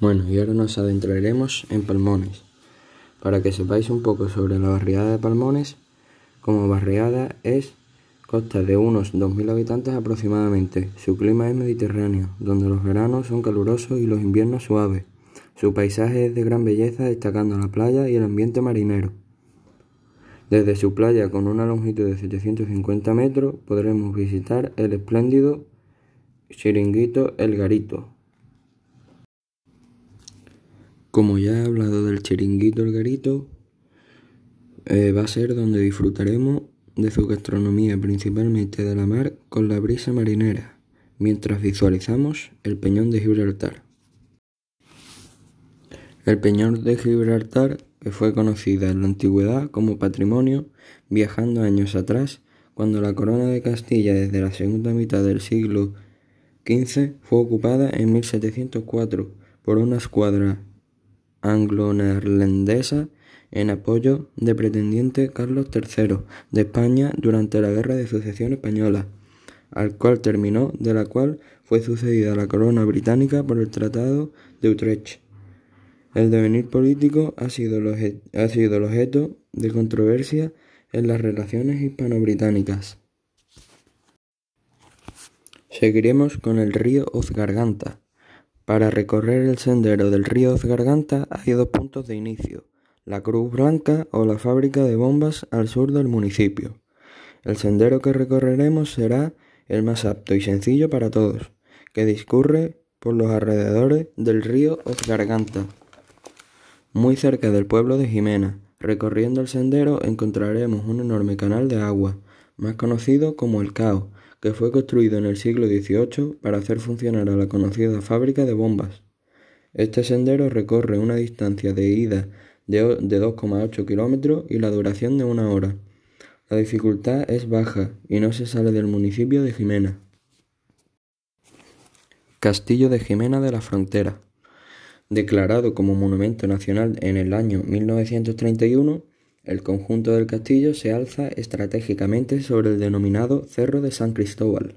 Bueno, y ahora nos adentraremos en Palmones. Para que sepáis un poco sobre la barriada de Palmones, como barriada es costa de unos 2.000 habitantes aproximadamente. Su clima es mediterráneo, donde los veranos son calurosos y los inviernos suaves. Su paisaje es de gran belleza, destacando la playa y el ambiente marinero. Desde su playa, con una longitud de 750 metros, podremos visitar el espléndido chiringuito El Garito, como ya he hablado del chiringuito El Garito, eh, va a ser donde disfrutaremos de su gastronomía, principalmente de la mar, con la brisa marinera, mientras visualizamos el Peñón de Gibraltar. El Peñón de Gibraltar, que fue conocida en la antigüedad como patrimonio, viajando años atrás, cuando la corona de Castilla desde la segunda mitad del siglo XV fue ocupada en 1704 por una escuadra anglo-neerlandesa en apoyo de pretendiente Carlos III de España durante la Guerra de Sucesión Española, al cual terminó, de la cual fue sucedida la corona británica por el Tratado de Utrecht. El devenir político ha sido, ha sido el objeto de controversia en las relaciones hispano-británicas. Seguiremos con el río Ozgarganta, para recorrer el sendero del río Garganta hay dos puntos de inicio, la Cruz Blanca o la fábrica de bombas al sur del municipio. El sendero que recorreremos será el más apto y sencillo para todos, que discurre por los alrededores del río Ozgarganta, muy cerca del pueblo de Jimena. Recorriendo el sendero encontraremos un enorme canal de agua, más conocido como el Cao, que fue construido en el siglo XVIII para hacer funcionar a la conocida fábrica de bombas. Este sendero recorre una distancia de ida de 2,8 kilómetros y la duración de una hora. La dificultad es baja y no se sale del municipio de Jimena. Castillo de Jimena de la Frontera. Declarado como Monumento Nacional en el año 1931, el conjunto del castillo se alza estratégicamente sobre el denominado Cerro de San Cristóbal.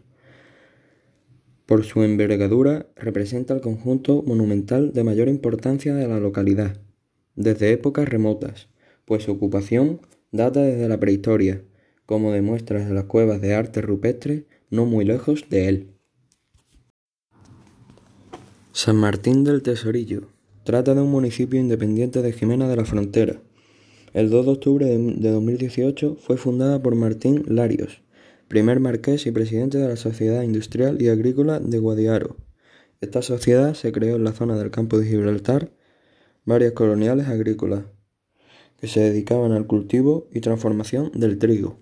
Por su envergadura representa el conjunto monumental de mayor importancia de la localidad, desde épocas remotas, pues su ocupación data desde la prehistoria, como demuestran las cuevas de arte rupestre no muy lejos de él. San Martín del Tesorillo trata de un municipio independiente de Jimena de la Frontera, el 2 de octubre de 2018 fue fundada por Martín Larios, primer marqués y presidente de la Sociedad Industrial y Agrícola de Guadiaro. Esta sociedad se creó en la zona del campo de Gibraltar, varias coloniales agrícolas, que se dedicaban al cultivo y transformación del trigo.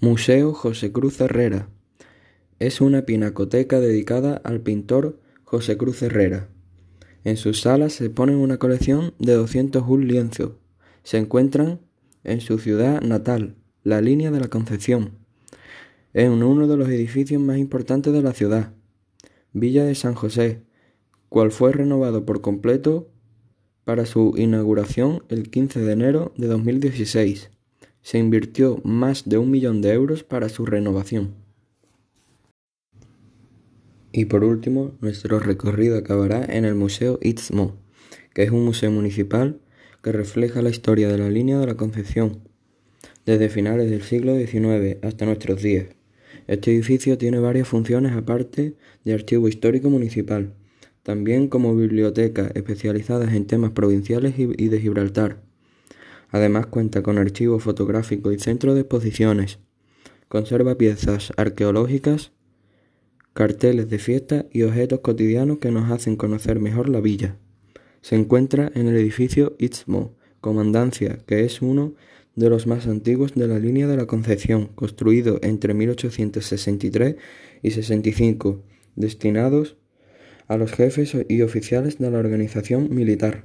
Museo José Cruz Herrera. Es una pinacoteca dedicada al pintor José Cruz Herrera. En sus salas se ponen una colección de 201 lienzos. Se encuentran en su ciudad natal, la línea de la Concepción, en uno de los edificios más importantes de la ciudad, Villa de San José, cual fue renovado por completo para su inauguración el 15 de enero de 2016. Se invirtió más de un millón de euros para su renovación. Y por último, nuestro recorrido acabará en el Museo Istmo, que es un museo municipal que refleja la historia de la línea de la Concepción, desde finales del siglo XIX hasta nuestros días. Este edificio tiene varias funciones aparte de archivo histórico municipal, también como biblioteca especializadas en temas provinciales y de Gibraltar. Además cuenta con archivo fotográfico y centro de exposiciones. Conserva piezas arqueológicas carteles de fiesta y objetos cotidianos que nos hacen conocer mejor la villa. Se encuentra en el edificio Istmo, Comandancia, que es uno de los más antiguos de la línea de la Concepción, construido entre 1863 y 65, destinados a los jefes y oficiales de la organización militar.